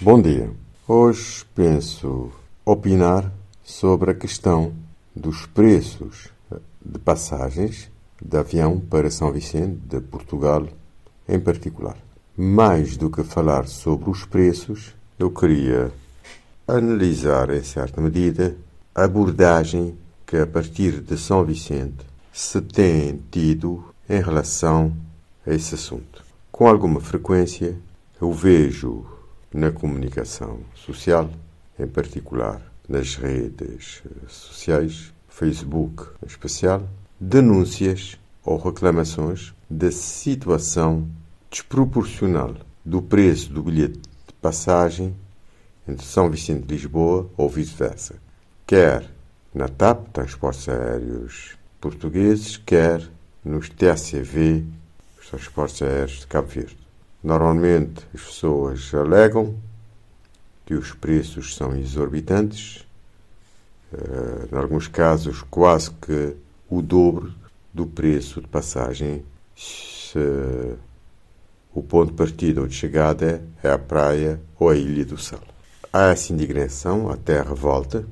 Bom dia. Hoje penso opinar sobre a questão dos preços de passagens de avião para São Vicente, de Portugal em particular. Mais do que falar sobre os preços, eu queria analisar, em certa medida, a abordagem que, a partir de São Vicente, se tem tido em relação a esse assunto. Com alguma frequência, eu vejo na comunicação social, em particular nas redes sociais, Facebook em especial, denúncias ou reclamações da situação desproporcional do preço do bilhete de passagem entre São Vicente de Lisboa ou vice-versa, quer na TAP, Transportes Aéreos Portugueses, quer nos TACV, os Transportes Aéreos de Cabo Verde. Normalmente as pessoas alegam que os preços são exorbitantes, uh, em alguns casos quase que o dobro do preço de passagem se o ponto de partida ou de chegada é a praia ou a Ilha do Sal. Há essa indignação, até a revolta,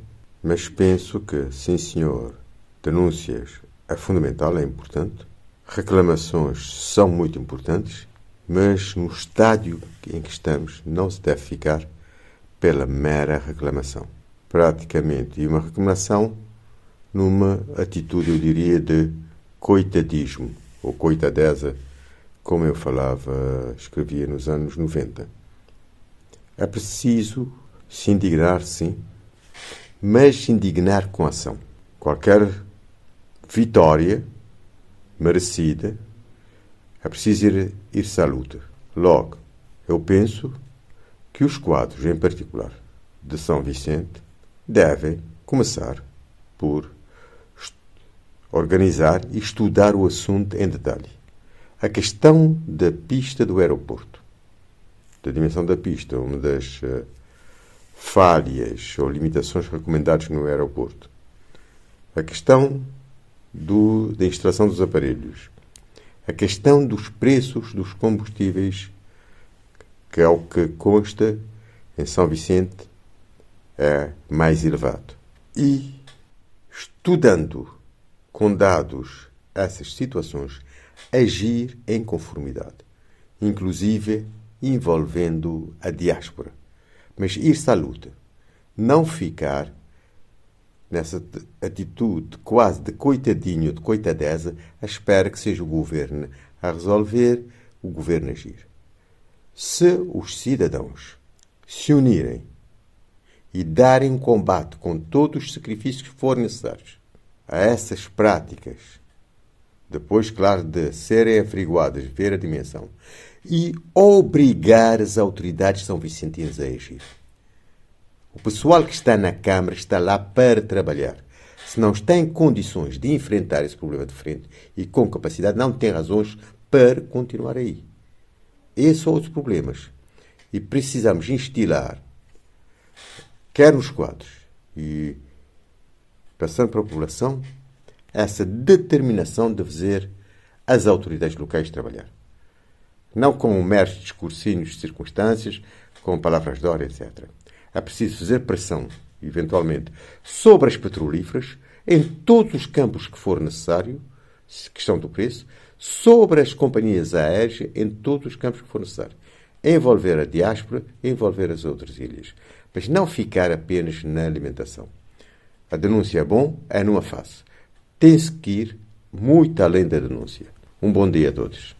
mas penso que, sim senhor, denúncias é fundamental, é importante, reclamações são muito importantes, mas no estádio em que estamos não se deve ficar pela mera reclamação. Praticamente, e uma reclamação numa atitude, eu diria, de coitadismo, ou coitadeza, como eu falava, escrevia nos anos 90. É preciso se indignar, sim, mas se indignar com ação. Qualquer vitória merecida é preciso ir, ir-se à luta. Logo, eu penso que os quadros, em particular, de São Vicente, devem começar por organizar e estudar o assunto em detalhe. A questão da pista do aeroporto, da dimensão da pista, uma das uh, falhas ou limitações recomendadas no aeroporto. A questão do, da instalação dos aparelhos, a questão dos preços dos combustíveis, que é o que consta em São Vicente, é mais elevado. E, estudando com dados essas situações, agir em conformidade, inclusive envolvendo a diáspora. Mas ir-se à luta, não ficar nessa atitude quase de coitadinho, de coitadeza, à espera que seja o governo a resolver, o governo agir. Se os cidadãos se unirem e darem combate com todos os sacrifícios que forem necessários a essas práticas, depois, claro, de serem averiguadas, ver a dimensão, e obrigar as autoridades são vicentinas a agir. O pessoal que está na Câmara está lá para trabalhar. Se não está em condições de enfrentar esse problema de frente e com capacidade, não tem razões para continuar aí. Esses são os problemas. E precisamos instilar, quer nos quadros e passando para a população, essa determinação de fazer as autoridades locais trabalhar. Não com meros discursinhos de circunstâncias, com palavras de ordem, etc. É preciso fazer pressão, eventualmente, sobre as petrolíferas, em todos os campos que for necessário, questão do preço, sobre as companhias aéreas, em todos os campos que for necessário. Envolver a diáspora, envolver as outras ilhas. Mas não ficar apenas na alimentação. A denúncia é bom, é numa face. Tem-se que ir muito além da denúncia. Um bom dia a todos.